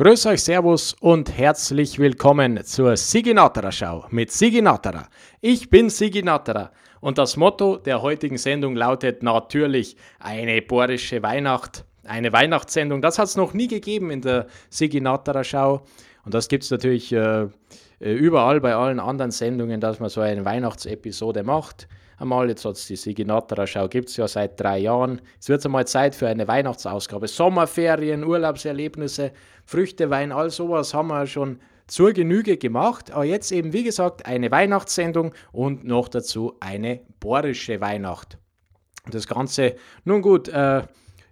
Grüß euch, Servus und herzlich willkommen zur Sigi Natterer Schau mit Sigi Natterer. Ich bin Sigi Natterer und das Motto der heutigen Sendung lautet natürlich eine bohrische Weihnacht. Eine Weihnachtssendung, das hat es noch nie gegeben in der Sigi Natterer Schau und das gibt es natürlich äh, äh, überall bei allen anderen Sendungen, dass man so eine Weihnachtsepisode macht einmal. Jetzt hat es die Siginatera-Schau, gibt es ja seit drei Jahren. Es wird einmal Zeit für eine Weihnachtsausgabe. Sommerferien, Urlaubserlebnisse, Früchte, Wein, all sowas haben wir schon zur Genüge gemacht. Aber jetzt eben, wie gesagt, eine Weihnachtssendung und noch dazu eine bohrische Weihnacht. Das Ganze, nun gut, äh,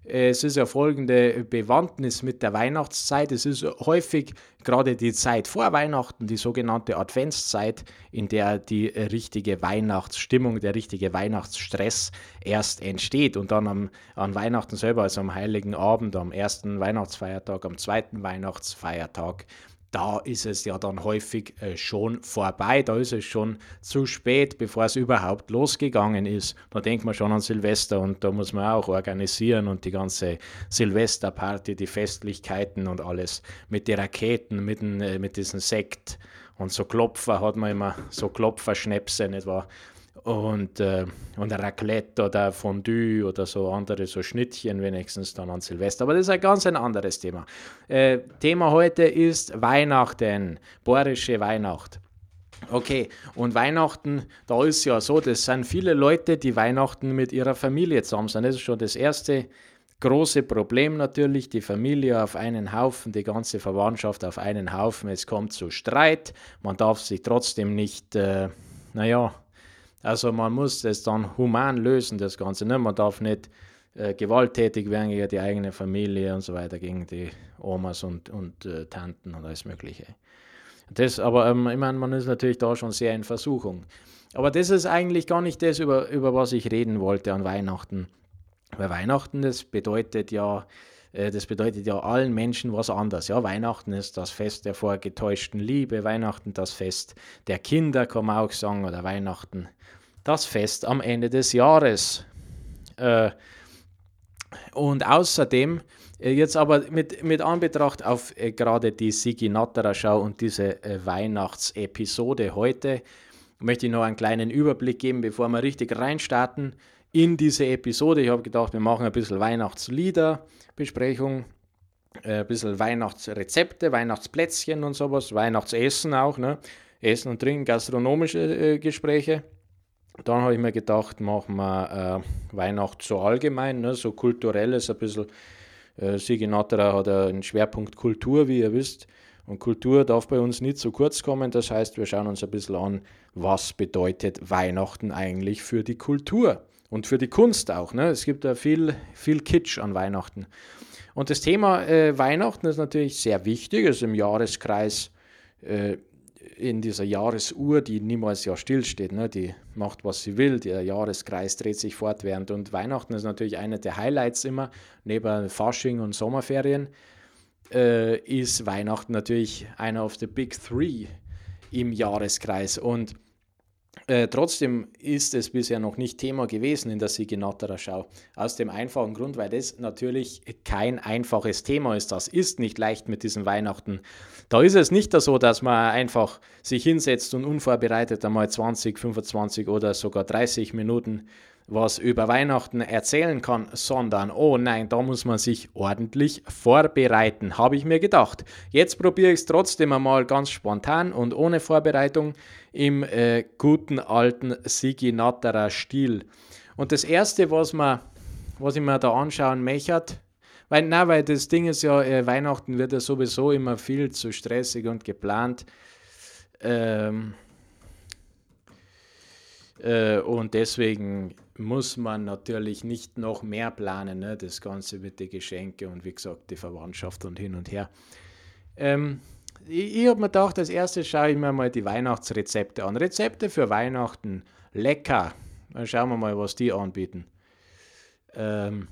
es ist ja folgende Bewandtnis mit der Weihnachtszeit. Es ist häufig gerade die Zeit vor Weihnachten, die sogenannte Adventszeit, in der die richtige Weihnachtsstimmung, der richtige Weihnachtsstress erst entsteht. Und dann am, an Weihnachten selber, also am Heiligen Abend, am ersten Weihnachtsfeiertag, am zweiten Weihnachtsfeiertag, da ist es ja dann häufig äh, schon vorbei, da ist es schon zu spät, bevor es überhaupt losgegangen ist. Da denkt man schon an Silvester und da muss man auch organisieren und die ganze Silvesterparty, die Festlichkeiten und alles mit den Raketen, mit, den, äh, mit diesem Sekt und so Klopfer hat man immer, so Klopferschnäpse, nicht wahr? Und, äh, und Raclette oder Fondue oder so andere so Schnittchen wenigstens dann an Silvester. Aber das ist ein ganz ein anderes Thema. Äh, Thema heute ist Weihnachten, bohrische Weihnacht. Okay, und Weihnachten, da ist ja so, das sind viele Leute, die Weihnachten mit ihrer Familie zusammen sind. Das ist schon das erste große Problem natürlich, die Familie auf einen Haufen, die ganze Verwandtschaft auf einen Haufen. Es kommt zu Streit, man darf sich trotzdem nicht, äh, naja, also man muss das dann human lösen, das Ganze. Ne? Man darf nicht äh, gewalttätig werden gegen die eigene Familie und so weiter, gegen die Omas und, und äh, Tanten und alles Mögliche. Das, aber ähm, ich meine, man ist natürlich da schon sehr in Versuchung. Aber das ist eigentlich gar nicht das, über, über was ich reden wollte an Weihnachten. Weil Weihnachten, das bedeutet ja, äh, das bedeutet ja allen Menschen was anderes. Ja, Weihnachten ist das Fest der vorgetäuschten Liebe, Weihnachten das Fest der Kinder, kann man auch sagen, oder Weihnachten das Fest am Ende des Jahres. Äh, und außerdem, äh, jetzt aber mit, mit Anbetracht auf äh, gerade die Sigi Natterer Schau und diese äh, Weihnachtsepisode heute, möchte ich noch einen kleinen Überblick geben, bevor wir richtig reinstarten in diese Episode. Ich habe gedacht, wir machen ein bisschen Weihnachtslieder-Besprechung, äh, ein bisschen Weihnachtsrezepte, Weihnachtsplätzchen und sowas, Weihnachtsessen auch, ne? Essen und Trinken, gastronomische äh, Gespräche. Dann habe ich mir gedacht, machen wir äh, Weihnachten so allgemein, ne, so kulturelles, ein bisschen. Äh, Sigi Natterer hat einen Schwerpunkt Kultur, wie ihr wisst. Und Kultur darf bei uns nicht zu kurz kommen. Das heißt, wir schauen uns ein bisschen an, was bedeutet Weihnachten eigentlich für die Kultur und für die Kunst auch. Ne? Es gibt da viel, viel Kitsch an Weihnachten. Und das Thema äh, Weihnachten ist natürlich sehr wichtig. Es ist im Jahreskreis äh, in dieser Jahresuhr, die niemals ja stillsteht, ne? die macht, was sie will, der Jahreskreis dreht sich fortwährend und Weihnachten ist natürlich einer der Highlights immer, neben Fasching und Sommerferien, äh, ist Weihnachten natürlich einer of the Big Three im Jahreskreis und äh, trotzdem ist es bisher noch nicht Thema gewesen in der Sigenatterer Schau. Aus dem einfachen Grund, weil das natürlich kein einfaches Thema ist. Das ist nicht leicht mit diesem Weihnachten. Da ist es nicht so, dass man einfach sich hinsetzt und unvorbereitet einmal 20, 25 oder sogar 30 Minuten was über Weihnachten erzählen kann, sondern, oh nein, da muss man sich ordentlich vorbereiten, habe ich mir gedacht. Jetzt probiere ich es trotzdem einmal ganz spontan und ohne Vorbereitung im äh, guten alten Sigi Natterer Stil. Und das erste, was, man, was ich mir da anschauen möchte, weil, na, weil das Ding ist ja, äh, Weihnachten wird ja sowieso immer viel zu stressig und geplant. Ähm, äh, und deswegen muss man natürlich nicht noch mehr planen, ne? das Ganze mit den Geschenke und wie gesagt die Verwandtschaft und hin und her. Ähm, ich, ich habe mir gedacht, als erstes schaue ich mir mal die Weihnachtsrezepte an. Rezepte für Weihnachten, lecker. Dann schauen wir mal, was die anbieten. Ähm,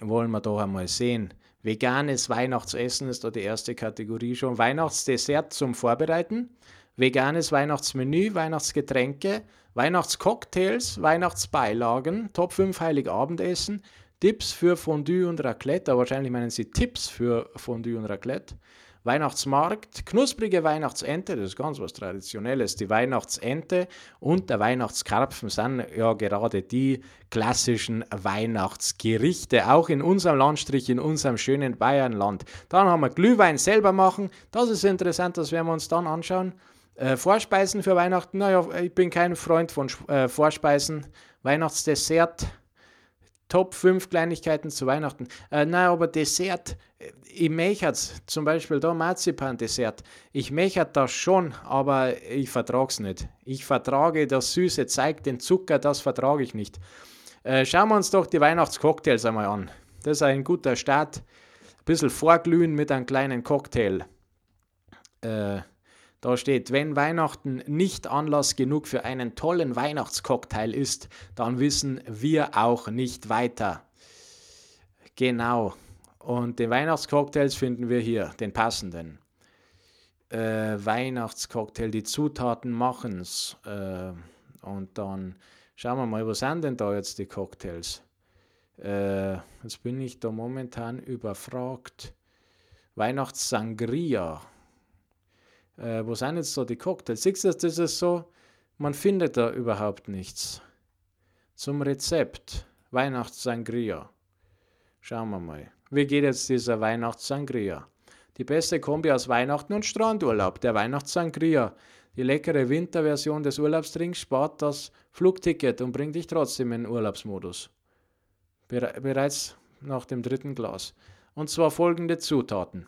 wollen wir doch einmal sehen. Veganes Weihnachtsessen ist da die erste Kategorie schon. Weihnachtsdessert zum Vorbereiten, veganes Weihnachtsmenü, Weihnachtsgetränke, Weihnachtscocktails, Weihnachtsbeilagen, Top 5 Heiligabendessen, Tipps für Fondue und Raclette, wahrscheinlich meinen Sie Tipps für Fondue und Raclette. Weihnachtsmarkt, knusprige Weihnachtsente, das ist ganz was Traditionelles. Die Weihnachtsente und der Weihnachtskarpfen sind ja gerade die klassischen Weihnachtsgerichte, auch in unserem Landstrich, in unserem schönen Bayernland. Dann haben wir Glühwein selber machen, das ist interessant, das werden wir uns dann anschauen. Äh, Vorspeisen für Weihnachten, naja, ich bin kein Freund von äh, Vorspeisen. Weihnachtsdessert, Top 5 Kleinigkeiten zu Weihnachten. Äh, nein, aber Dessert, äh, ich mechert zum Beispiel da Marzipan-Dessert. Ich mechert das schon, aber ich vertrage es nicht. Ich vertrage das Süße, zeigt den Zucker, das vertrage ich nicht. Äh, schauen wir uns doch die Weihnachtscocktails einmal an. Das ist ein guter Start. Ein bisschen vorglühen mit einem kleinen Cocktail. Äh, da steht, wenn Weihnachten nicht Anlass genug für einen tollen Weihnachtscocktail ist, dann wissen wir auch nicht weiter. Genau. Und den Weihnachtscocktails finden wir hier, den passenden. Äh, Weihnachtscocktail, die Zutaten machen es. Äh, und dann schauen wir mal, was sind denn da jetzt die Cocktails? Äh, jetzt bin ich da momentan überfragt. Weihnachtssangria äh, wo sind jetzt so die Cocktails? Siehst du, das ist so, man findet da überhaupt nichts. Zum Rezept, Weihnachtssangria. Schauen wir mal. Wie geht jetzt dieser Weihnachtssangria? Die beste Kombi aus Weihnachten und Strandurlaub, der Weihnachtssangria. Die leckere Winterversion des Urlaubstrinks spart das Flugticket und bringt dich trotzdem in den Urlaubsmodus. Bereits nach dem dritten Glas. Und zwar folgende Zutaten.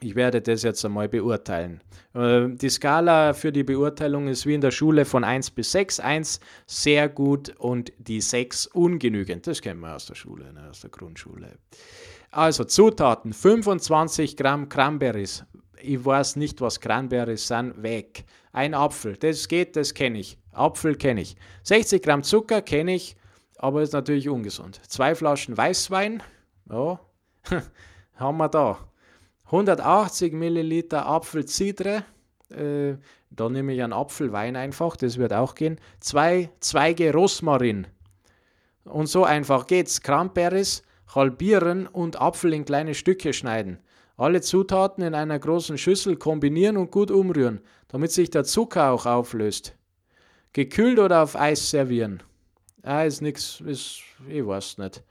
Ich werde das jetzt einmal beurteilen. Äh, die Skala für die Beurteilung ist wie in der Schule von 1 bis 6. 1 sehr gut und die 6 ungenügend. Das kennen wir aus der Schule, ne, aus der Grundschule. Also Zutaten: 25 Gramm Cranberries. Ich weiß nicht, was Cranberries sind. Weg. Ein Apfel. Das geht, das kenne ich. Apfel kenne ich. 60 Gramm Zucker kenne ich, aber ist natürlich ungesund. Zwei Flaschen Weißwein. Ja, haben wir da. 180 Milliliter Apfelzidre, äh, da nehme ich einen Apfelwein einfach, das wird auch gehen. Zwei Zweige Rosmarin. Und so einfach geht's. Cranberries halbieren und Apfel in kleine Stücke schneiden. Alle Zutaten in einer großen Schüssel kombinieren und gut umrühren, damit sich der Zucker auch auflöst. Gekühlt oder auf Eis servieren. Ah, ist nix, ist, ich weiß nicht.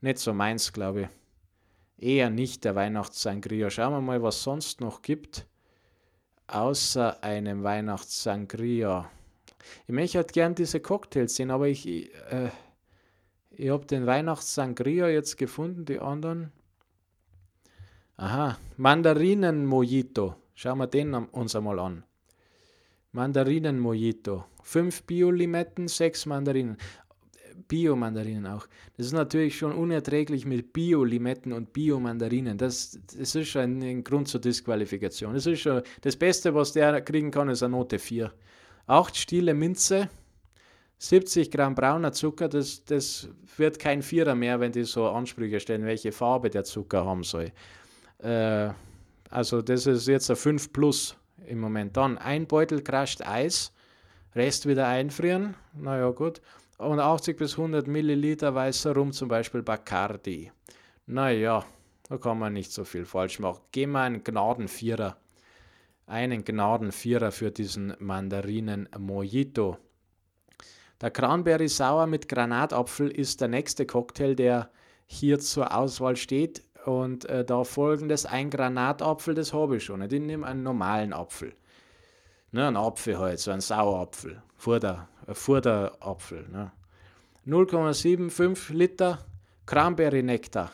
Nicht so meins, glaube ich eher nicht der Weihnachtssangria. Schauen wir mal, was sonst noch gibt, außer einem Weihnachtssangria. Ich möchte halt gern diese Cocktails sehen, aber ich, äh, ich habe den Weihnachtssangria jetzt gefunden, die anderen. Aha, Mandarinen-Mojito. Schauen wir den uns einmal an. Mandarinen-Mojito. Fünf Bio-Limetten, sechs Mandarinen. Bio-Mandarinen auch. Das ist natürlich schon unerträglich mit Bio-Limetten und Bio-Mandarinen. Das, das ist schon ein Grund zur Disqualifikation. Das ist schon das Beste, was der kriegen kann, ist eine Note 4. 8 Stiele Minze, 70 Gramm brauner Zucker, das, das wird kein Vierer mehr, wenn die so Ansprüche stellen, welche Farbe der Zucker haben soll. Äh, also das ist jetzt ein 5 plus im Moment. Dann ein Beutel crushed Eis, Rest wieder einfrieren, naja gut und 80 bis 100 Milliliter weißer Rum, zum Beispiel Bacardi. Naja, da kann man nicht so viel falsch machen. Gehen wir einen Gnadenvierer. Einen Gnadenvierer für diesen Mandarinen Mojito. Der Cranberry Sauer mit Granatapfel ist der nächste Cocktail, der hier zur Auswahl steht. Und äh, da folgendes: ein Granatapfel, das habe ich schon. Ich nehme einen normalen Apfel. Ne, ein Apfel halt, so ein Sauerapfel. Vorder, Vorderapfel. Ne. 0,75 Liter Cranberry-Nektar.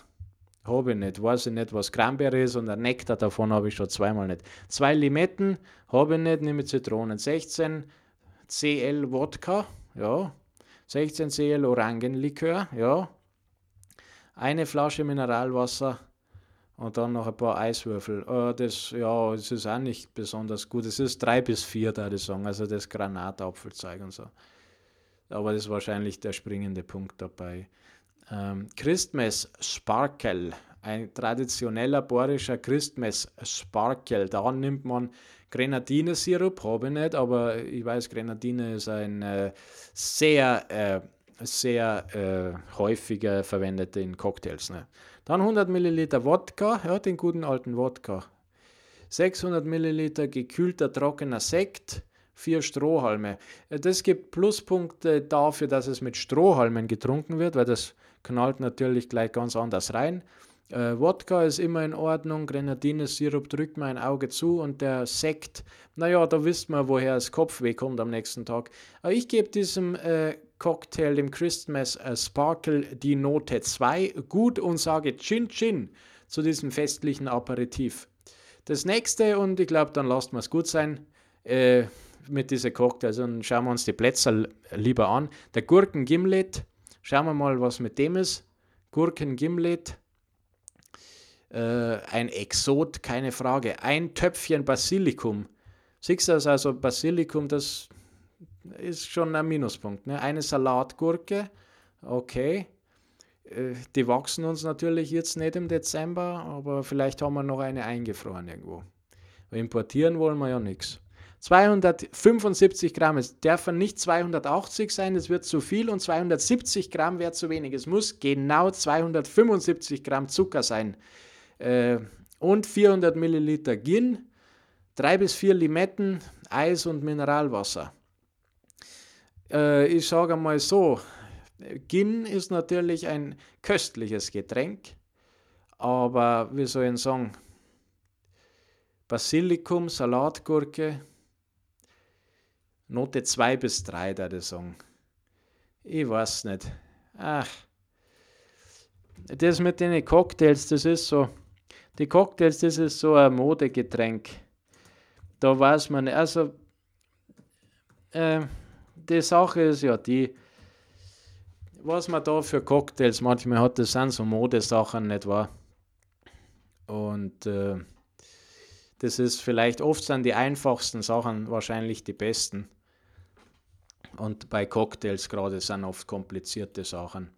Habe ich nicht, weiß ich nicht, was Cranberry ist und ein Nektar davon habe ich schon zweimal nicht. Zwei Limetten habe ich nicht, nehme Zitronen. 16 CL Wodka, ja. 16 CL Orangenlikör, ja. Eine Flasche Mineralwasser und dann noch ein paar Eiswürfel. Uh, das, ja, es ist auch nicht besonders gut. Es ist drei bis vier, da ich sagen, also das Granatapfelzeug und so aber das ist wahrscheinlich der springende Punkt dabei. Ähm, Christmas Sparkle, ein traditioneller bohrischer Christmas Sparkle. Da nimmt man Grenadinesirup, habe ich nicht, aber ich weiß, Grenadine ist ein äh, sehr äh, sehr äh, häufiger verwendete in Cocktails. Ne? Dann 100 Milliliter Wodka, ja, den guten alten Wodka. 600 Milliliter gekühlter trockener Sekt, vier Strohhalme. Äh, das gibt Pluspunkte dafür, dass es mit Strohhalmen getrunken wird, weil das knallt natürlich gleich ganz anders rein. Äh, Wodka ist immer in Ordnung, Grenadinesirup drückt man ein Auge zu und der Sekt, naja, da wisst man, woher das Kopfweh kommt am nächsten Tag. Aber ich gebe diesem äh, Cocktail, dem Christmas äh, Sparkle, die Note 2 gut und sage Chin Chin zu diesem festlichen Aperitif. Das nächste, und ich glaube, dann lasst wir es gut sein, äh, mit dieser Cocktails und schauen wir uns die Plätze lieber an. Der Gurken-Gimlet, schauen wir mal, was mit dem ist. Gurken-Gimlet äh, ein Exot, keine Frage. Ein Töpfchen Basilikum. Siehst du das also, Basilikum, das ist schon ein Minuspunkt. Ne? Eine Salatgurke, okay. Äh, die wachsen uns natürlich jetzt nicht im Dezember, aber vielleicht haben wir noch eine eingefroren irgendwo. Importieren wollen wir ja nichts. 275 Gramm, es dürfen nicht 280 sein, es wird zu viel und 270 Gramm wäre zu wenig. Es muss genau 275 Gramm Zucker sein äh, und 400 Milliliter Gin, 3 bis 4 Limetten, Eis und Mineralwasser. Äh, ich sage mal so, Gin ist natürlich ein köstliches Getränk, aber wie soll ich sagen, Basilikum, Salatgurke, Note 2 bis 3, da ich sagen. Ich weiß nicht. Ach, das mit den Cocktails, das ist so, die Cocktails, das ist so ein Modegetränk. Da weiß man, also äh, die Sache ist ja die, was man da für Cocktails manchmal hat, das sind so Modesachen, nicht wahr? Und äh, das ist vielleicht oft sind die einfachsten Sachen wahrscheinlich die besten. Und bei Cocktails gerade sind oft komplizierte Sachen.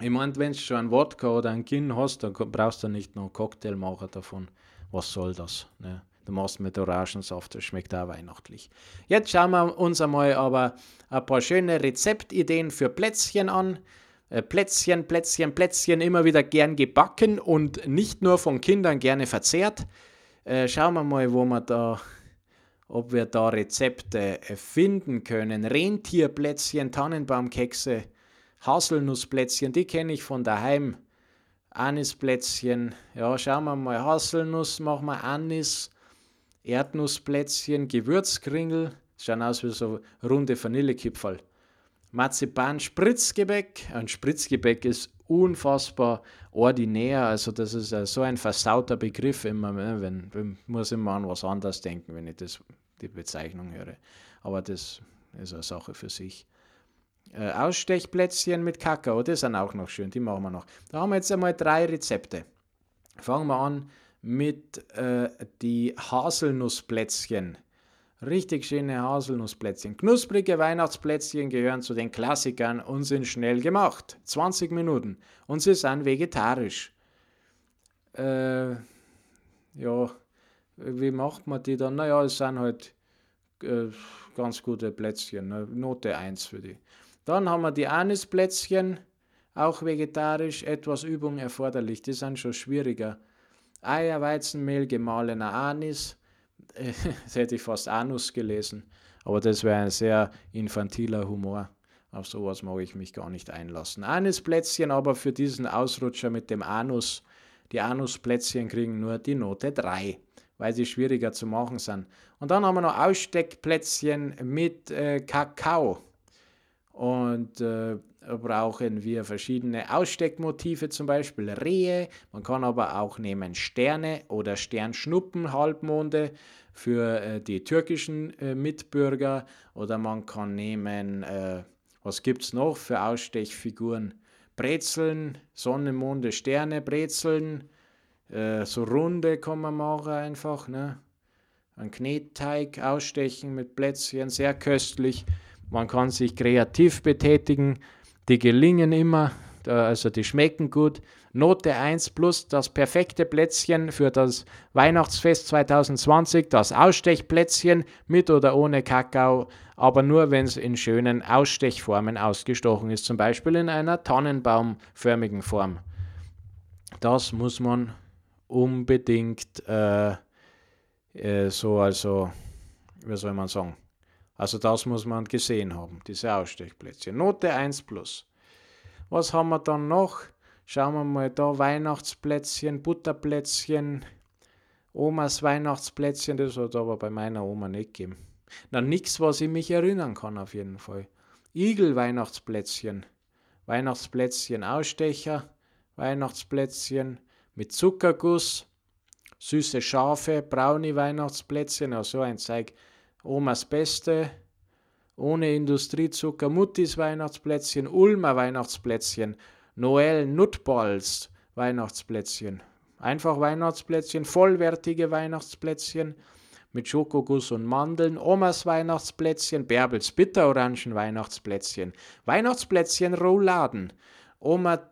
Ich meine, wenn du schon ein Wodka oder ein Gin hast, dann brauchst du nicht noch einen Cocktail machen davon. Was soll das? Ne? Du machst mit Orangensaft, das schmeckt auch weihnachtlich. Jetzt schauen wir uns einmal aber ein paar schöne Rezeptideen für Plätzchen an. Äh, Plätzchen, Plätzchen, Plätzchen immer wieder gern gebacken und nicht nur von Kindern gerne verzehrt. Äh, schauen wir mal, wo wir da, ob wir da Rezepte finden können. Rentierplätzchen, Tannenbaumkekse, Haselnussplätzchen, die kenne ich von daheim. Anisplätzchen, ja, schauen wir mal. Haselnuss machen wir Anis, Erdnussplätzchen, Gewürzkringel, schauen aus wie so runde Vanillekipferl. Marzipan, Spritzgebäck. Ein Spritzgebäck ist unfassbar ordinär, also das ist so ein versauter Begriff immer, ne, wenn, wenn muss immer an was anderes denken, wenn ich das, die Bezeichnung höre. Aber das ist eine Sache für sich. Äh, Ausstechplätzchen mit Kakao, das sind auch noch schön, die machen wir noch. Da haben wir jetzt einmal drei Rezepte. Fangen wir an mit äh, die Haselnussplätzchen. Richtig schöne Haselnussplätzchen. Knusprige Weihnachtsplätzchen gehören zu den Klassikern und sind schnell gemacht. 20 Minuten. Und sie sind vegetarisch. Äh, ja, wie macht man die dann? Naja, es sind halt äh, ganz gute Plätzchen. Ne? Note 1 für die. Dann haben wir die Anisplätzchen, auch vegetarisch, etwas Übung erforderlich, die sind schon schwieriger. Eier, Weizenmehl, gemahlener Anis, das hätte ich fast Anus gelesen, aber das wäre ein sehr infantiler Humor. Auf sowas mag ich mich gar nicht einlassen. Anisplätzchen aber für diesen Ausrutscher mit dem Anus, die Anusplätzchen kriegen nur die Note 3, weil sie schwieriger zu machen sind. Und dann haben wir noch Aussteckplätzchen mit äh, Kakao. Und äh, brauchen wir verschiedene Aussteckmotive, zum Beispiel Rehe. Man kann aber auch nehmen Sterne oder Sternschnuppen, Halbmonde für äh, die türkischen äh, Mitbürger. Oder man kann nehmen, äh, was gibt es noch für Ausstechfiguren? Brezeln, Sonne, Monde, Sterne, Brezeln. Äh, so runde kann man machen einfach. Ne? Ein Knetteig ausstechen mit Plätzchen, sehr köstlich. Man kann sich kreativ betätigen. Die gelingen immer. also die schmecken gut. Note 1 plus das perfekte Plätzchen für das Weihnachtsfest 2020, das Ausstechplätzchen mit oder ohne Kakao, aber nur wenn es in schönen Ausstechformen ausgestochen ist, zum Beispiel in einer tannenbaumförmigen Form. Das muss man unbedingt äh, äh, so, also, wie soll man sagen, also das muss man gesehen haben, diese Ausstechplätzchen. Note 1 plus. Was haben wir dann noch? Schauen wir mal da, Weihnachtsplätzchen, Butterplätzchen, Omas Weihnachtsplätzchen, das hat aber bei meiner Oma nicht gegeben. Na, nichts, was ich mich erinnern kann auf jeden Fall. Igel-Weihnachtsplätzchen, Weihnachtsplätzchen Ausstecher, Weihnachtsplätzchen mit Zuckerguss, süße Schafe, braune Weihnachtsplätzchen, also ein Zeig Omas Beste, ohne Industriezucker, Muttis Weihnachtsplätzchen, Ulmer Weihnachtsplätzchen, Noel Nutballs Weihnachtsplätzchen. Einfach Weihnachtsplätzchen, vollwertige Weihnachtsplätzchen mit Schokoguss und Mandeln, Omas Weihnachtsplätzchen, Bärbels Bitterorangen Weihnachtsplätzchen, Weihnachtsplätzchen Rouladen, Oma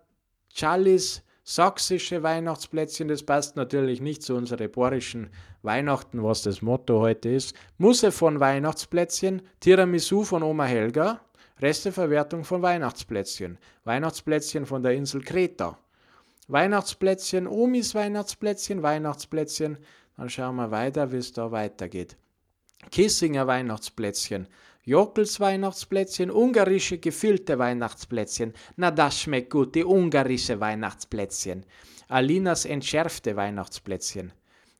Challis sächsische Weihnachtsplätzchen, das passt natürlich nicht zu unseren bohrischen Weihnachten, was das Motto heute ist. Musse von Weihnachtsplätzchen, Tiramisu von Oma Helga, Resteverwertung von Weihnachtsplätzchen, Weihnachtsplätzchen von der Insel Kreta, Weihnachtsplätzchen, Omis Weihnachtsplätzchen, Weihnachtsplätzchen. Dann schauen wir weiter, wie es da weitergeht. Kissinger Weihnachtsplätzchen, Jockels Weihnachtsplätzchen, ungarische gefüllte Weihnachtsplätzchen. Na, das schmeckt gut, die ungarische Weihnachtsplätzchen. Alinas entschärfte Weihnachtsplätzchen.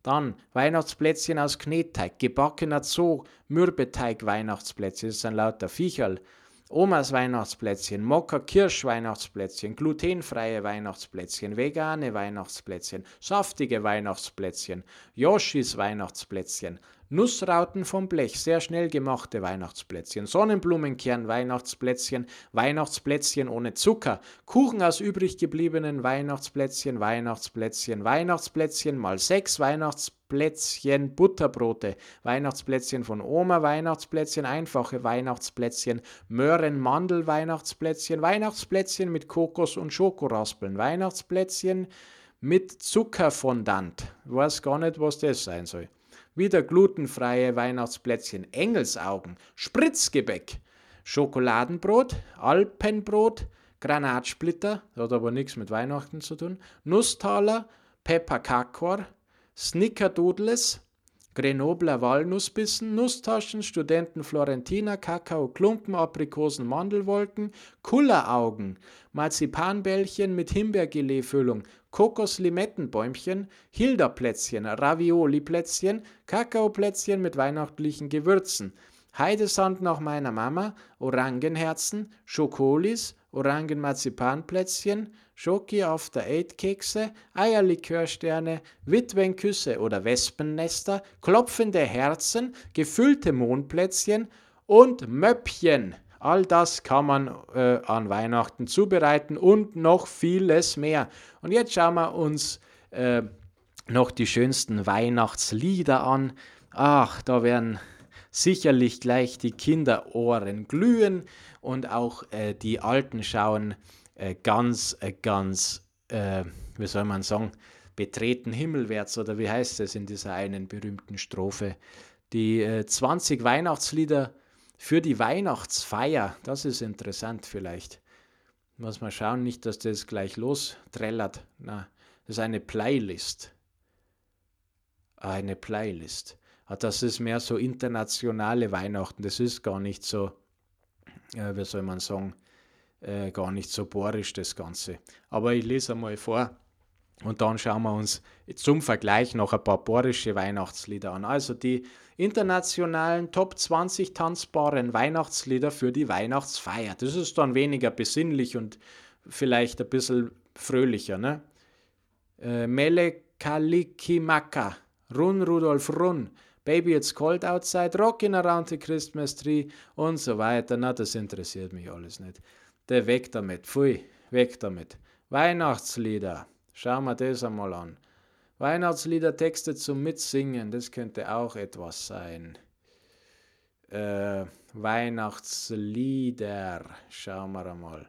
Dann Weihnachtsplätzchen aus Knetteig, gebackener Zoo, Mürbeteig Weihnachtsplätzchen, das sind lauter Viecherl. Omas Weihnachtsplätzchen, Mokka Kirsch Weihnachtsplätzchen, glutenfreie Weihnachtsplätzchen, vegane Weihnachtsplätzchen, saftige Weihnachtsplätzchen, Yoshis Weihnachtsplätzchen, Nussrauten vom Blech, sehr schnell gemachte Weihnachtsplätzchen, Sonnenblumenkern Weihnachtsplätzchen, Weihnachtsplätzchen ohne Zucker, Kuchen aus übrig gebliebenen Weihnachtsplätzchen, Weihnachtsplätzchen, Weihnachtsplätzchen mal sechs Weihnachtsplätzchen, Butterbrote, Weihnachtsplätzchen von Oma, Weihnachtsplätzchen, einfache Weihnachtsplätzchen, Möhren, Mandel, Weihnachtsplätzchen, Weihnachtsplätzchen mit Kokos und Schokoraspeln, Weihnachtsplätzchen mit Zuckerfondant. Ich weiß gar nicht, was das sein soll wieder glutenfreie Weihnachtsplätzchen, Engelsaugen, Spritzgebäck, Schokoladenbrot, Alpenbrot, Granatsplitter, hat aber nichts mit Weihnachten zu tun, Nusstaler, Pepperkakor, Snickerdoodles, Grenobler Walnussbissen, Nusstaschen, Studenten Florentiner, Kakao, Klumpen, Aprikosen, Mandelwolken, Kulleraugen, Marzipanbällchen mit Himbeergelee-Füllung, Kokos-Limettenbäumchen, Hilda-Plätzchen, Ravioli-Plätzchen, Kakaoplätzchen mit weihnachtlichen Gewürzen, Heidesand nach meiner Mama, Orangenherzen, Schokolis, Orangenmarzipanplätzchen, Schoki After Eight Kekse, Eierlikörsterne, Witwenküsse oder Wespennester, klopfende Herzen, gefüllte Mondplätzchen und Möppchen. All das kann man äh, an Weihnachten zubereiten und noch vieles mehr. Und jetzt schauen wir uns äh, noch die schönsten Weihnachtslieder an. Ach, da werden sicherlich gleich die Kinderohren glühen und auch äh, die Alten schauen äh, ganz, äh, ganz, äh, wie soll man sagen, betreten himmelwärts oder wie heißt es in dieser einen berühmten Strophe. Die 20 äh, Weihnachtslieder für die Weihnachtsfeier, das ist interessant vielleicht. Muss man schauen, nicht, dass das gleich losträllert. Na, das ist eine Playlist. Eine Playlist. Ah, das ist mehr so internationale Weihnachten. Das ist gar nicht so, äh, wie soll man sagen, äh, gar nicht so bohrisch das Ganze. Aber ich lese einmal vor und dann schauen wir uns zum Vergleich noch ein paar bohrische Weihnachtslieder an. Also die internationalen Top 20 tanzbaren Weihnachtslieder für die Weihnachtsfeier. Das ist dann weniger besinnlich und vielleicht ein bisschen fröhlicher. Ne? Äh, Mele Kalikimaka, Run Rudolf Run, Baby It's Cold Outside, Rockin' Around the Christmas Tree und so weiter. Na, das interessiert mich alles nicht der weg damit, pfui, weg damit. Weihnachtslieder, schauen wir das einmal an. Weihnachtslieder, Texte zum Mitsingen, das könnte auch etwas sein. Äh, Weihnachtslieder, schauen wir einmal.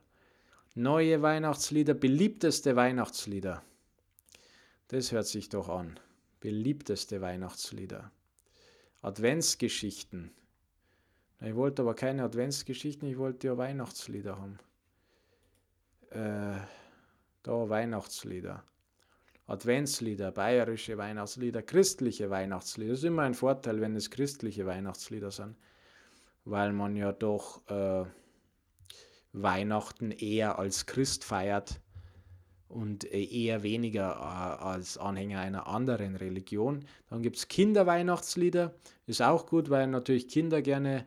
Neue Weihnachtslieder, beliebteste Weihnachtslieder. Das hört sich doch an. Beliebteste Weihnachtslieder. Adventsgeschichten. Ich wollte aber keine Adventsgeschichten, ich wollte ja Weihnachtslieder haben. Äh, da Weihnachtslieder. Adventslieder, bayerische Weihnachtslieder, christliche Weihnachtslieder. Das ist immer ein Vorteil, wenn es christliche Weihnachtslieder sind, weil man ja doch äh, Weihnachten eher als Christ feiert und eher weniger äh, als Anhänger einer anderen Religion. Dann gibt es Kinderweihnachtslieder, ist auch gut, weil natürlich Kinder gerne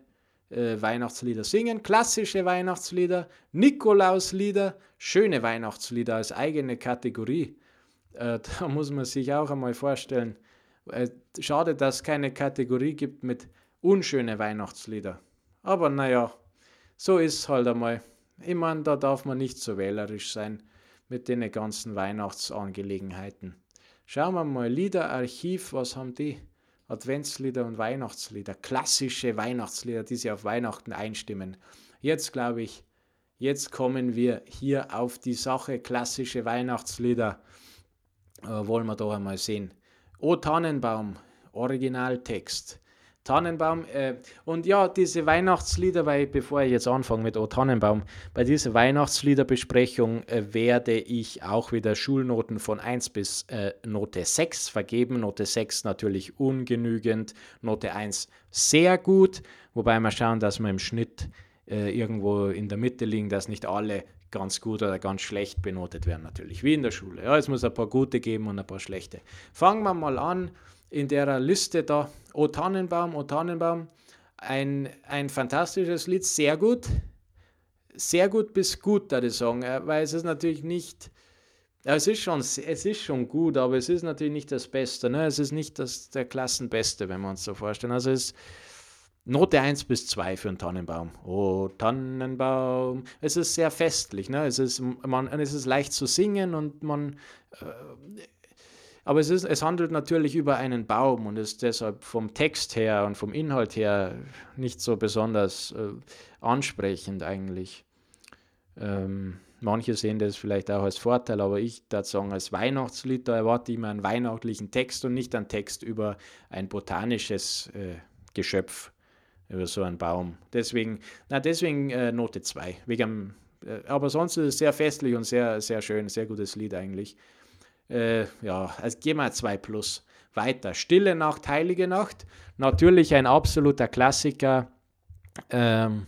äh, Weihnachtslieder singen, klassische Weihnachtslieder, Nikolauslieder, schöne Weihnachtslieder als eigene Kategorie. Äh, da muss man sich auch einmal vorstellen. Äh, schade, dass es keine Kategorie gibt mit unschöne Weihnachtslieder. Aber naja, so ist es halt einmal. Ich meine, da darf man nicht so wählerisch sein mit den ganzen Weihnachtsangelegenheiten. Schauen wir mal, Liederarchiv, was haben die? Adventslieder und Weihnachtslieder, klassische Weihnachtslieder, die sich auf Weihnachten einstimmen. Jetzt glaube ich, jetzt kommen wir hier auf die Sache, klassische Weihnachtslieder. Äh, wollen wir doch einmal sehen. O Tannenbaum, Originaltext. Tannenbaum. Äh, und ja, diese Weihnachtslieder, weil bevor ich jetzt anfange mit O Tannenbaum, bei dieser Weihnachtsliederbesprechung äh, werde ich auch wieder Schulnoten von 1 bis äh, Note 6 vergeben. Note 6 natürlich ungenügend, Note 1 sehr gut, wobei wir schauen, dass wir im Schnitt äh, irgendwo in der Mitte liegen, dass nicht alle ganz gut oder ganz schlecht benotet werden, natürlich, wie in der Schule. Ja, es muss ein paar gute geben und ein paar schlechte. Fangen wir mal an in der Liste da, O Tannenbaum, O Tannenbaum, ein, ein fantastisches Lied, sehr gut, sehr gut bis gut, würde ich sagen, äh, weil es ist natürlich nicht, es ist schon, es ist schon gut, aber es ist natürlich nicht das Beste, ne? es ist nicht das, der Klassenbeste, wenn wir uns so vorstellen, also es ist Note 1 bis 2 für einen Tannenbaum. Oh, Tannenbaum. Es ist sehr festlich. Ne? Es, ist, man, es ist leicht zu singen und man, äh, aber es, ist, es handelt natürlich über einen Baum und ist deshalb vom Text her und vom Inhalt her nicht so besonders äh, ansprechend eigentlich. Ähm, manche sehen das vielleicht auch als Vorteil, aber ich würde sagen, als Weihnachtslied, da erwarte ich mir einen weihnachtlichen Text und nicht einen Text über ein botanisches äh, Geschöpf, über so einen Baum. Deswegen, na, deswegen äh, Note 2. äh, aber sonst ist es sehr festlich und sehr, sehr schön, sehr gutes Lied eigentlich. Äh, ja, also gehen wir 2 plus. Weiter. Stille Nacht, Heilige Nacht. Natürlich ein absoluter Klassiker. Ähm,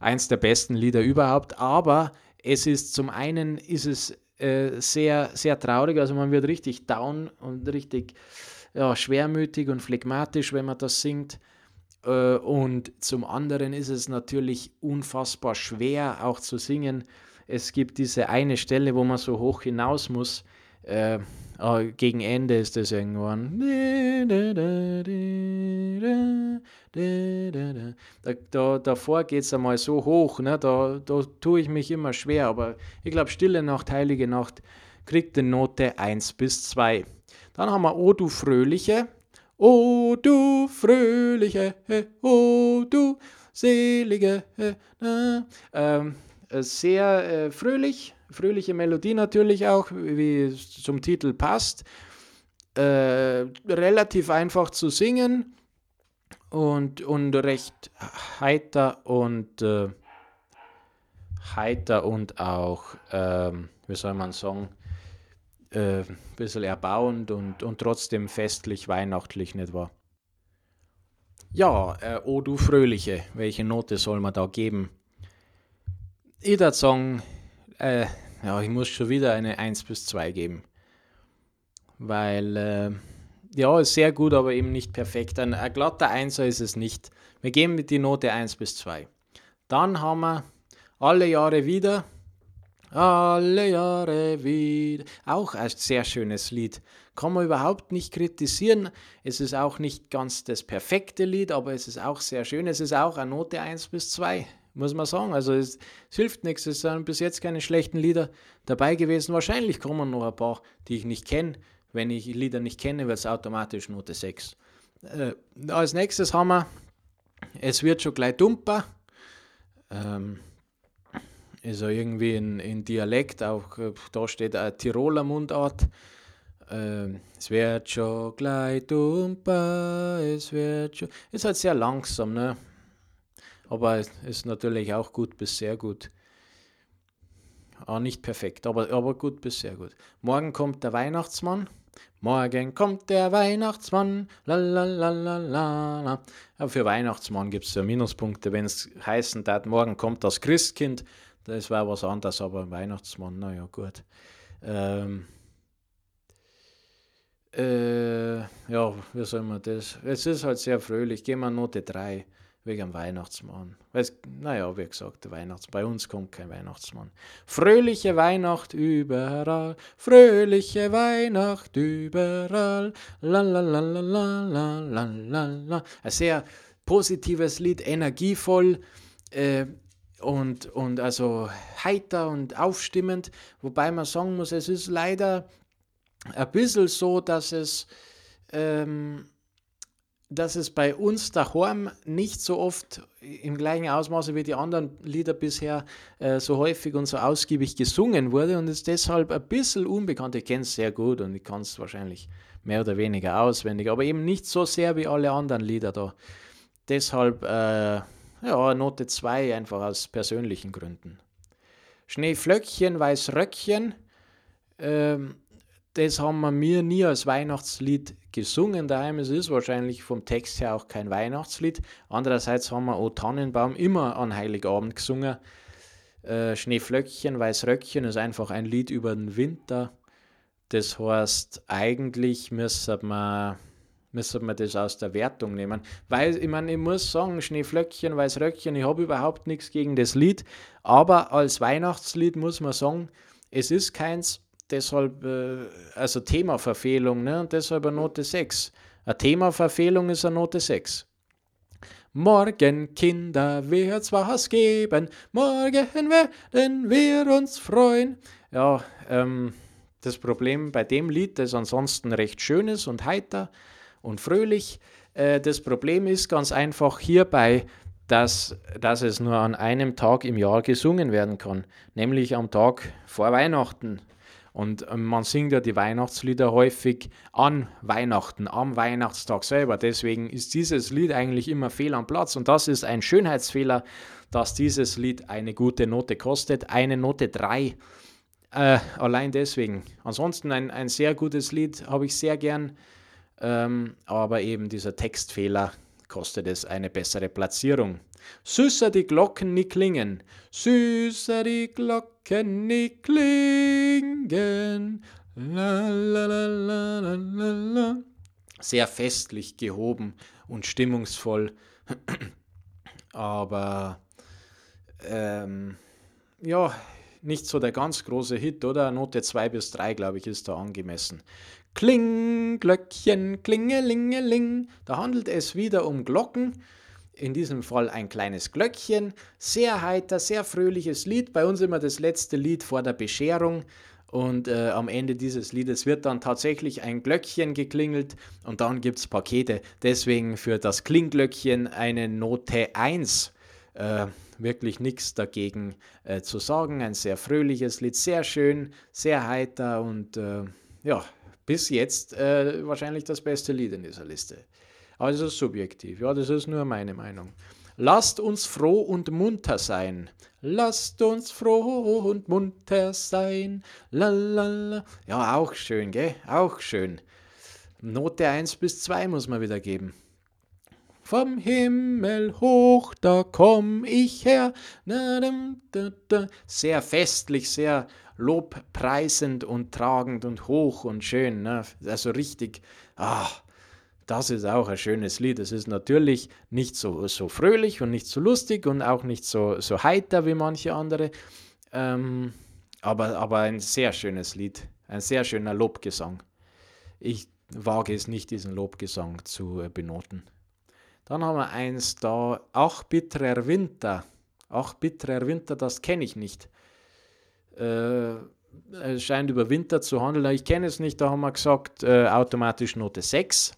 eins der besten Lieder überhaupt. Aber es ist zum einen ist es äh, sehr, sehr traurig. Also man wird richtig down und richtig ja, schwermütig und phlegmatisch, wenn man das singt. Äh, und zum anderen ist es natürlich unfassbar schwer auch zu singen. Es gibt diese eine Stelle, wo man so hoch hinaus muss äh, gegen Ende ist das irgendwann. Da, da, davor geht es einmal so hoch, ne? da, da tue ich mich immer schwer, aber ich glaube, Stille Nacht, Heilige Nacht kriegt die Note 1 bis 2. Dann haben wir O du Fröhliche. O du Fröhliche, o du Selige. Ähm, sehr äh, fröhlich, fröhliche Melodie natürlich auch, wie es zum Titel passt. Äh, relativ einfach zu singen und, und recht heiter und äh, heiter und auch, äh, wie soll man sagen, ein äh, bisschen erbauend und, und trotzdem festlich, weihnachtlich, nicht wahr? Ja, äh, oh du Fröhliche, welche Note soll man da geben? Ich würde sagen, äh, ja, ich muss schon wieder eine 1 bis 2 geben. Weil, äh, ja, ist sehr gut, aber eben nicht perfekt. Ein, ein glatter 1 ist es nicht. Wir geben mit die Note 1 bis 2. Dann haben wir alle Jahre wieder. Alle Jahre wieder. Auch ein sehr schönes Lied. Kann man überhaupt nicht kritisieren. Es ist auch nicht ganz das perfekte Lied, aber es ist auch sehr schön. Es ist auch eine Note 1 bis 2 muss man sagen. Also es, es, hilft nichts. Es sind bis jetzt keine schlechten Lieder dabei gewesen. Wahrscheinlich kommen noch ein paar, die ich nicht kenne. Wenn ich Lieder nicht kenne, wird es automatisch Note 6. Äh, als nächstes haben wir Es wird schon gleich dumper. Ähm, ja irgendwie in, in Dialekt, auch äh, da steht eine Tiroler Mundart. Äh, es wird schon gleich dumper, es wird schon. Ist halt sehr langsam, ne? Aber ist natürlich auch gut bis sehr gut. Ah, nicht perfekt, aber, aber gut bis sehr gut. Morgen kommt der Weihnachtsmann. Morgen kommt der Weihnachtsmann. Lalalala. Aber für Weihnachtsmann gibt es ja Minuspunkte, wenn es heißen darf, morgen kommt das Christkind. Das war was anderes, aber Weihnachtsmann, naja, gut. Ähm, äh, ja, wie soll man das? Es ist halt sehr fröhlich. Gehen wir Note 3 wegen dem Weihnachtsmann. Weil's, naja, wie gesagt, der bei uns kommt kein Weihnachtsmann. Fröhliche Weihnacht überall, fröhliche Weihnacht überall. La la la la la la la la. Ein sehr positives Lied, energievoll. Äh, und, und also heiter und aufstimmend, wobei man sagen muss, es ist leider ein bisschen so, dass es ähm, dass es bei uns daheim nicht so oft im gleichen Ausmaße wie die anderen Lieder bisher äh, so häufig und so ausgiebig gesungen wurde und ist deshalb ein bisschen unbekannt. Ich kenne es sehr gut und ich kann es wahrscheinlich mehr oder weniger auswendig, aber eben nicht so sehr wie alle anderen Lieder da. Deshalb, äh, ja, Note 2 einfach aus persönlichen Gründen. Schneeflöckchen, Weißröckchen, ähm, das haben wir mir nie als Weihnachtslied gesungen daheim. Es ist wahrscheinlich vom Text her auch kein Weihnachtslied. Andererseits haben wir O Tannenbaum immer an Heiligabend gesungen. Äh, Schneeflöckchen, Weißröckchen ist einfach ein Lied über den Winter. Das heißt, eigentlich müsste man, müsste man das aus der Wertung nehmen. Weil, ich meine, ich muss sagen, Schneeflöckchen, Weißröckchen, ich habe überhaupt nichts gegen das Lied. Aber als Weihnachtslied muss man sagen, es ist keins, deshalb, äh, also Themaverfehlung, ne? und deshalb eine Note 6. Eine Themaverfehlung ist eine Note 6. Morgen, Kinder, wird's was geben, morgen werden wir uns freuen. Ja, ähm, das Problem bei dem Lied, das ansonsten recht schön ist und heiter und fröhlich, äh, das Problem ist ganz einfach hierbei, dass, dass es nur an einem Tag im Jahr gesungen werden kann, nämlich am Tag vor Weihnachten. Und ähm, man singt ja die Weihnachtslieder häufig an Weihnachten, am Weihnachtstag selber. Deswegen ist dieses Lied eigentlich immer fehl am Platz. Und das ist ein Schönheitsfehler, dass dieses Lied eine gute Note kostet. Eine Note 3. Äh, allein deswegen. Ansonsten ein, ein sehr gutes Lied, habe ich sehr gern. Ähm, aber eben dieser Textfehler kostet es eine bessere Platzierung. Süßer die Glocken nie klingen, süßer die Glocken nie klingen. La, la, la. Sehr festlich gehoben und stimmungsvoll, aber ähm, ja, nicht so der ganz große Hit, oder? Note 2 bis 3, glaube ich, ist da angemessen. Kling, Glöckchen, klingelingeling. Da handelt es wieder um Glocken in diesem Fall ein kleines Glöckchen. Sehr heiter, sehr fröhliches Lied. Bei uns immer das letzte Lied vor der Bescherung. Und äh, am Ende dieses Liedes wird dann tatsächlich ein Glöckchen geklingelt und dann gibt es Pakete. Deswegen für das Klingglöckchen eine Note 1. Äh, wirklich nichts dagegen äh, zu sagen. Ein sehr fröhliches Lied, sehr schön, sehr heiter und äh, ja, bis jetzt äh, wahrscheinlich das beste Lied in dieser Liste. Aber das ist subjektiv, ja, das ist nur meine Meinung. Lasst uns froh und munter sein. Lasst uns froh und munter sein. Lalala. Ja, auch schön, gell? Auch schön. Note 1 bis 2 muss man wieder geben. Vom Himmel hoch, da komm ich her. Sehr festlich, sehr lobpreisend und tragend und hoch und schön. Ne? Also richtig, ah, das ist auch ein schönes Lied. Es ist natürlich nicht so, so fröhlich und nicht so lustig und auch nicht so, so heiter wie manche andere, ähm, aber, aber ein sehr schönes Lied, ein sehr schöner Lobgesang. Ich wage es nicht, diesen Lobgesang zu äh, benoten. Dann haben wir eins da, Ach bitterer Winter. Ach bitterer Winter, das kenne ich nicht. Äh, es scheint über Winter zu handeln. Ich kenne es nicht, da haben wir gesagt, äh, automatisch Note 6.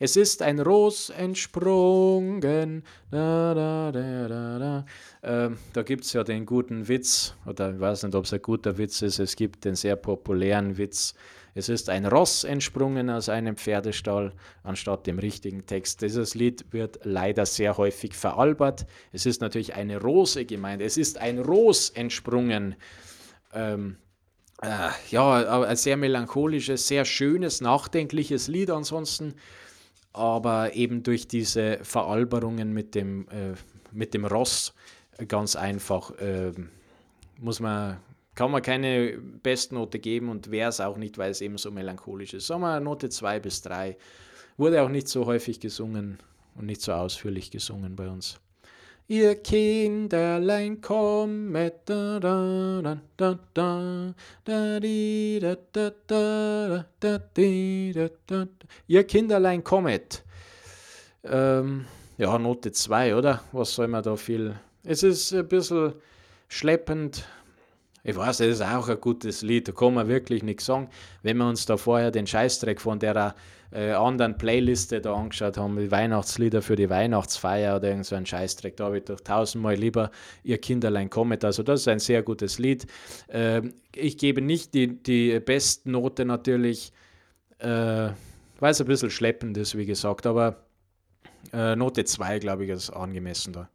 Es ist ein Ros entsprungen. Da, da, da, da, da. Ähm, da gibt es ja den guten Witz, oder ich weiß nicht, ob es ein guter Witz ist, es gibt den sehr populären Witz. Es ist ein Ross entsprungen aus einem Pferdestall, anstatt dem richtigen Text. Dieses Lied wird leider sehr häufig veralbert. Es ist natürlich eine Rose gemeint. Es ist ein Ros entsprungen. Ähm, äh, ja, ein sehr melancholisches, sehr schönes, nachdenkliches Lied ansonsten aber eben durch diese Veralberungen mit dem, äh, mit dem Ross ganz einfach äh, muss man, kann man keine Bestnote geben und wäre es auch nicht, weil es eben so melancholisch ist. Sagen wir Note 2 bis 3. Wurde auch nicht so häufig gesungen und nicht so ausführlich gesungen bei uns. Ihr Kinderlein kommet, Ihr Kinderlein kommet. Ähm, ja, Note 2, oder? Was soll man da viel? Es ist ein bisschen schleppend, ich weiß, das ist auch ein gutes Lied, da kann man wirklich nichts sagen. Wenn wir uns da vorher den Scheißdreck von der äh, anderen Playliste da angeschaut haben, die Weihnachtslieder für die Weihnachtsfeier oder irgend so ein Scheißdreck, da habe ich doch tausendmal lieber Ihr Kinderlein kommet. Also das ist ein sehr gutes Lied. Äh, ich gebe nicht die, die Bestnote natürlich, äh, weil es ein bisschen schleppend ist, wie gesagt, aber äh, Note 2, glaube ich, ist angemessen da.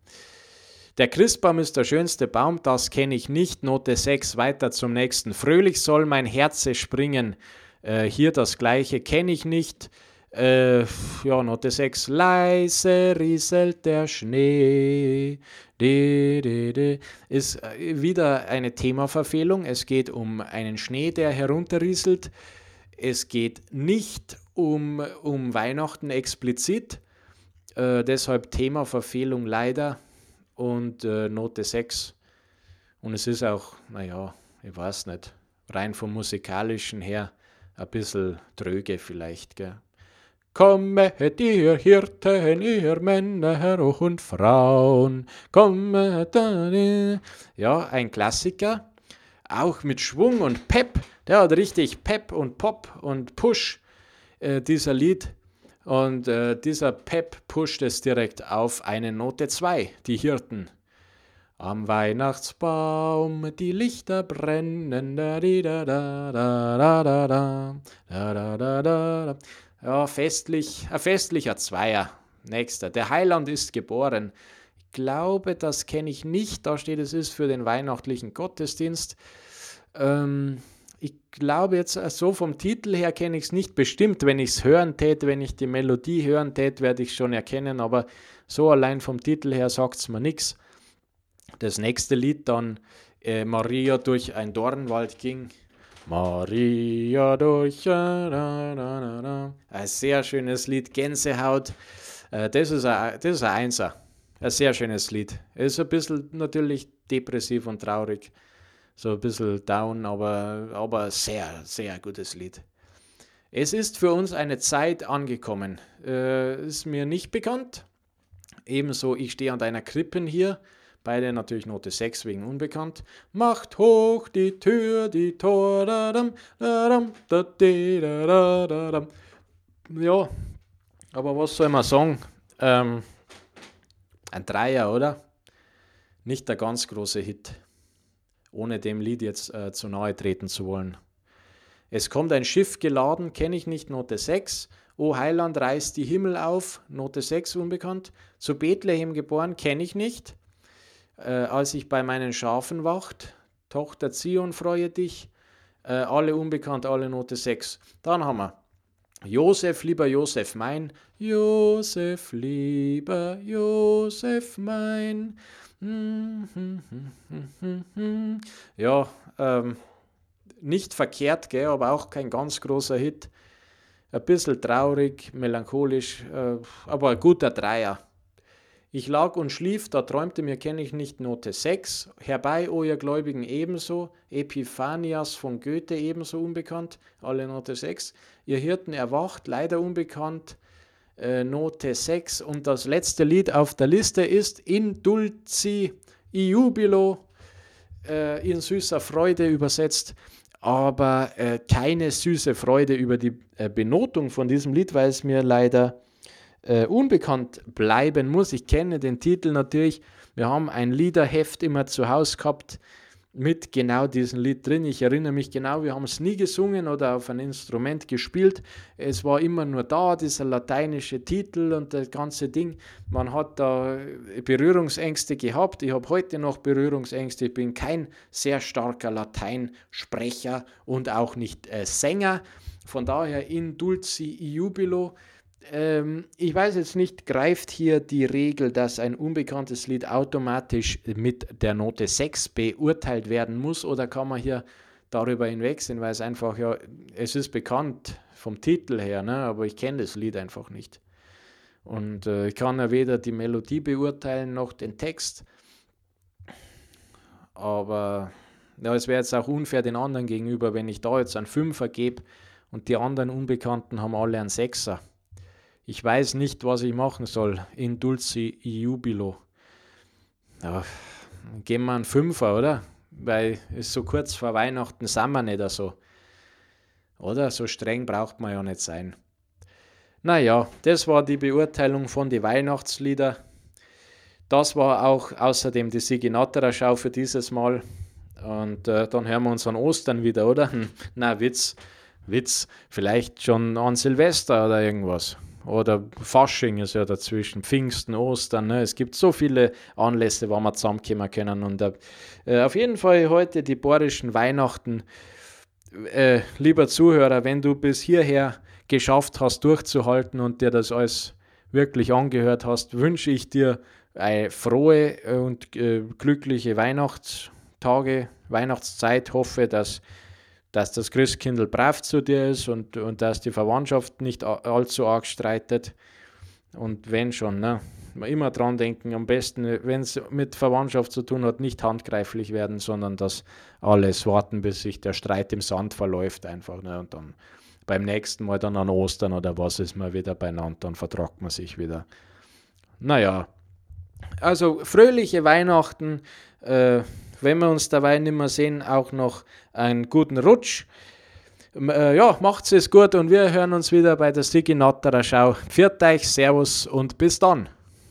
Der Christbaum ist der schönste Baum, das kenne ich nicht. Note 6, weiter zum nächsten. Fröhlich soll mein Herze springen. Äh, hier das gleiche kenne ich nicht. Äh, ja, Note 6. Leise rieselt der Schnee. De, de, de. Ist äh, wieder eine Themaverfehlung. Es geht um einen Schnee, der herunterrieselt. Es geht nicht um, um Weihnachten explizit. Äh, deshalb Themaverfehlung leider und äh, Note 6. Und es ist auch, naja, ich weiß nicht, rein vom musikalischen her ein bisschen tröge vielleicht. Gell? Kommet ihr Hirten, ihr Männer und Frauen, kommet dann. Ja, ein Klassiker, auch mit Schwung und Pep. Der hat richtig Pep und Pop und Push, äh, dieser Lied. Und äh, dieser Pep pusht es direkt auf eine Note 2, die Hirten. Am Weihnachtsbaum die Lichter brennen. Da, da, da, da, da, da, da, da, da, Ja, festlich, ein festlicher Zweier. Nächster. Der Heiland ist geboren. Ich glaube, das kenne ich nicht. Da steht, es ist für den weihnachtlichen Gottesdienst. Ähm, ich glaube jetzt äh, so vom Titel her kenne ich es nicht bestimmt. Wenn ich es hören täte, wenn ich die Melodie hören täte, werde ich es schon erkennen, aber so allein vom Titel her sagt es mir nichts. Das nächste Lied dann, äh, Maria durch ein Dornwald ging. Maria durch. Da, ein sehr schönes Lied, Gänsehaut. Äh, das, ist ein, das ist ein Einser. Ein sehr schönes Lied. Ist ein bisschen natürlich depressiv und traurig so ein bisschen down, aber, aber sehr, sehr gutes Lied. Es ist für uns eine Zeit angekommen. Äh, ist mir nicht bekannt. Ebenso, ich stehe an deiner Krippen hier. Beide natürlich Note 6 wegen unbekannt. Macht hoch die Tür, die Tor. Ja, aber was soll man sagen? Ähm, ein Dreier, oder? Nicht der ganz große Hit ohne dem Lied jetzt äh, zu nahe treten zu wollen. Es kommt ein Schiff geladen, kenne ich nicht, Note 6. O Heiland reißt die Himmel auf, Note 6 unbekannt. Zu Bethlehem geboren, kenne ich nicht. Äh, als ich bei meinen Schafen wacht, Tochter Zion, freue dich. Äh, alle unbekannt, alle Note 6. Dann haben wir Josef, lieber Josef mein. Josef, lieber Josef mein. Ja, ähm, nicht verkehrt, gell, aber auch kein ganz großer Hit. Ein bisschen traurig, melancholisch, äh, aber ein guter Dreier. Ich lag und schlief, da träumte mir, kenne ich nicht, Note 6. Herbei, o ihr Gläubigen ebenso. Epiphanias von Goethe ebenso unbekannt, alle Note 6. Ihr Hirten erwacht, leider unbekannt äh, Note 6. Und das letzte Lied auf der Liste ist In Dulci Iubilo, äh, in süßer Freude übersetzt, aber äh, keine süße Freude über die äh, Benotung von diesem Lied, weil es mir leider äh, unbekannt bleiben muss. Ich kenne den Titel natürlich. Wir haben ein Liederheft immer zu Hause gehabt mit genau diesem Lied drin. Ich erinnere mich genau, wir haben es nie gesungen oder auf ein Instrument gespielt. Es war immer nur da, dieser lateinische Titel und das ganze Ding. Man hat da Berührungsängste gehabt. Ich habe heute noch Berührungsängste. Ich bin kein sehr starker Lateinsprecher und auch nicht äh, Sänger. Von daher in dulci jubilo ähm, ich weiß jetzt nicht, greift hier die Regel, dass ein unbekanntes Lied automatisch mit der Note 6 beurteilt werden muss oder kann man hier darüber hinwegsehen, weil es einfach, ja, es ist bekannt vom Titel her, ne, aber ich kenne das Lied einfach nicht. Und äh, ich kann ja weder die Melodie beurteilen noch den Text. Aber ja, es wäre jetzt auch unfair den anderen gegenüber, wenn ich da jetzt einen Fünfer gebe und die anderen Unbekannten haben alle einen Sechser. Ich weiß nicht, was ich machen soll. In Dulci Jubilo. Ja, gehen wir einen Fünfer, oder? Weil es so kurz vor Weihnachten sind wir nicht so. Oder? So streng braucht man ja nicht sein. Naja, das war die Beurteilung von den Weihnachtslieder. Das war auch außerdem die Siginatera-Schau für dieses Mal. Und äh, dann hören wir uns an Ostern wieder, oder? Na, Witz, Witz. Vielleicht schon an Silvester oder irgendwas. Oder Fasching ist ja dazwischen, Pfingsten, Ostern. Ne? Es gibt so viele Anlässe, wo wir zusammenkommen können. Und äh, auf jeden Fall heute die borischen Weihnachten. Äh, lieber Zuhörer, wenn du bis hierher geschafft hast, durchzuhalten und dir das alles wirklich angehört hast, wünsche ich dir eine frohe und äh, glückliche Weihnachtstage, Weihnachtszeit. Hoffe, dass dass das Christkindl brav zu dir ist und, und dass die Verwandtschaft nicht allzu arg streitet. Und wenn schon, ne, immer dran denken, am besten, wenn es mit Verwandtschaft zu tun hat, nicht handgreiflich werden, sondern dass alles warten, bis sich der Streit im Sand verläuft einfach. Ne, und dann beim nächsten Mal dann an Ostern oder was ist man wieder beieinander, dann vertragt man sich wieder. Naja, also fröhliche Weihnachten. Äh, wenn wir uns dabei nicht mehr sehen, auch noch einen guten Rutsch. Äh, ja, macht's es gut und wir hören uns wieder bei der Sigi Natterer Schau. Pfiat euch, Servus und bis dann.